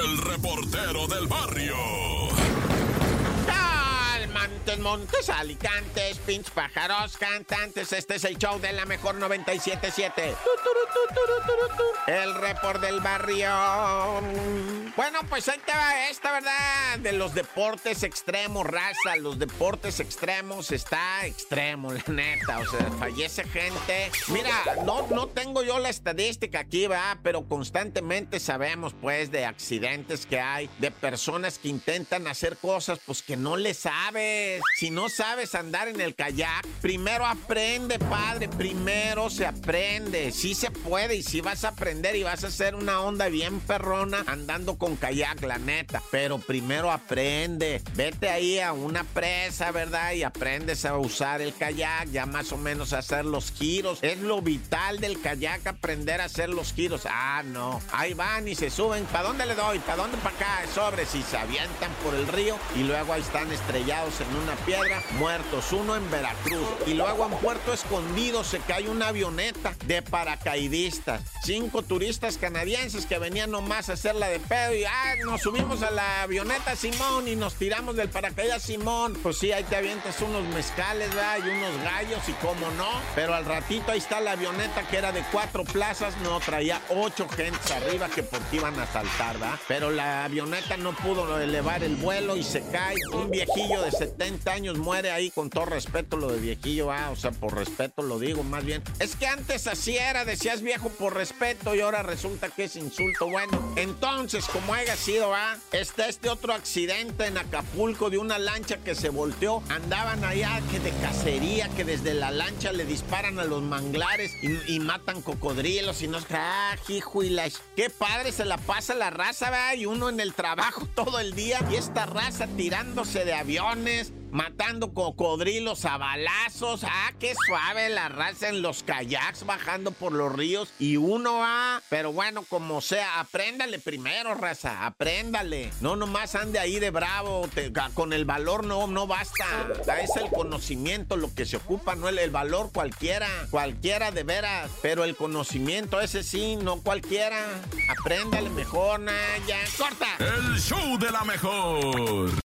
el reportero del barrio. Montes, Montes, Alicantes, pinch pájaros, cantantes. Este es el show de la mejor 977. El report del barrio. Bueno, pues ahí te va esta, ¿verdad? De los deportes extremos, raza. Los deportes extremos está extremo, la neta. O sea, fallece gente. Mira, no, no tengo yo la estadística aquí, va, pero constantemente sabemos, pues, de accidentes que hay, de personas que intentan hacer cosas, pues, que no le sabes. Si no sabes andar en el kayak, primero aprende, padre. Primero se aprende. Sí se puede y sí vas a aprender y vas a hacer una onda bien perrona andando con kayak, la neta. Pero primero aprende. Vete ahí a una presa, ¿verdad? Y aprendes a usar el kayak, ya más o menos a hacer los giros. Es lo vital del kayak, aprender a hacer los giros. Ah, no. Ahí van y se suben. ¿Para dónde le doy? ¿Para dónde? Para acá. Sobre. Si se avientan por el río y luego ahí están estrellados en una piedra, muertos. Uno en Veracruz. Y luego en Puerto Escondido se cae una avioneta de paracaidistas. Cinco turistas canadienses que venían nomás a hacer la de pedo y ah, nos subimos a la avioneta Simón y nos tiramos del paracaídas Simón. Pues sí, ahí te avientas unos mezcales, ¿verdad? Y unos gallos y cómo no. Pero al ratito ahí está la avioneta que era de cuatro plazas, no, traía ocho gentes arriba que por ti iban a saltar, ¿verdad? Pero la avioneta no pudo elevar el vuelo y se cae. Un viejillo de 70 años muere ahí con todo respeto lo de viejillo, ah, o sea, por respeto lo digo más bien. Es que antes así era, decías viejo por respeto y ahora resulta que es insulto. Bueno, entonces, como haya sido, ah, está este otro accidente en Acapulco de una lancha que se volteó. Andaban allá que de cacería, que desde la lancha le disparan a los manglares y, matan cocodrilos y no... ¡Ah, hijo y la... ¡Qué padre se la pasa la raza, va! Y uno en el trabajo todo el día y esta raza tirándose de aviones, matando cocodrilos a balazos. Ah, qué suave la raza en los kayaks bajando por los ríos. Y uno va, pero bueno, como sea, apréndale primero, raza, apréndale. No nomás ande ahí de bravo, con el valor no, no basta. Es el conocimiento lo que se ocupa, no el, el valor cualquiera, cualquiera de veras. Pero el conocimiento ese sí, no cualquiera. Apréndale mejor, Naya. ¡Corta! El show de la mejor.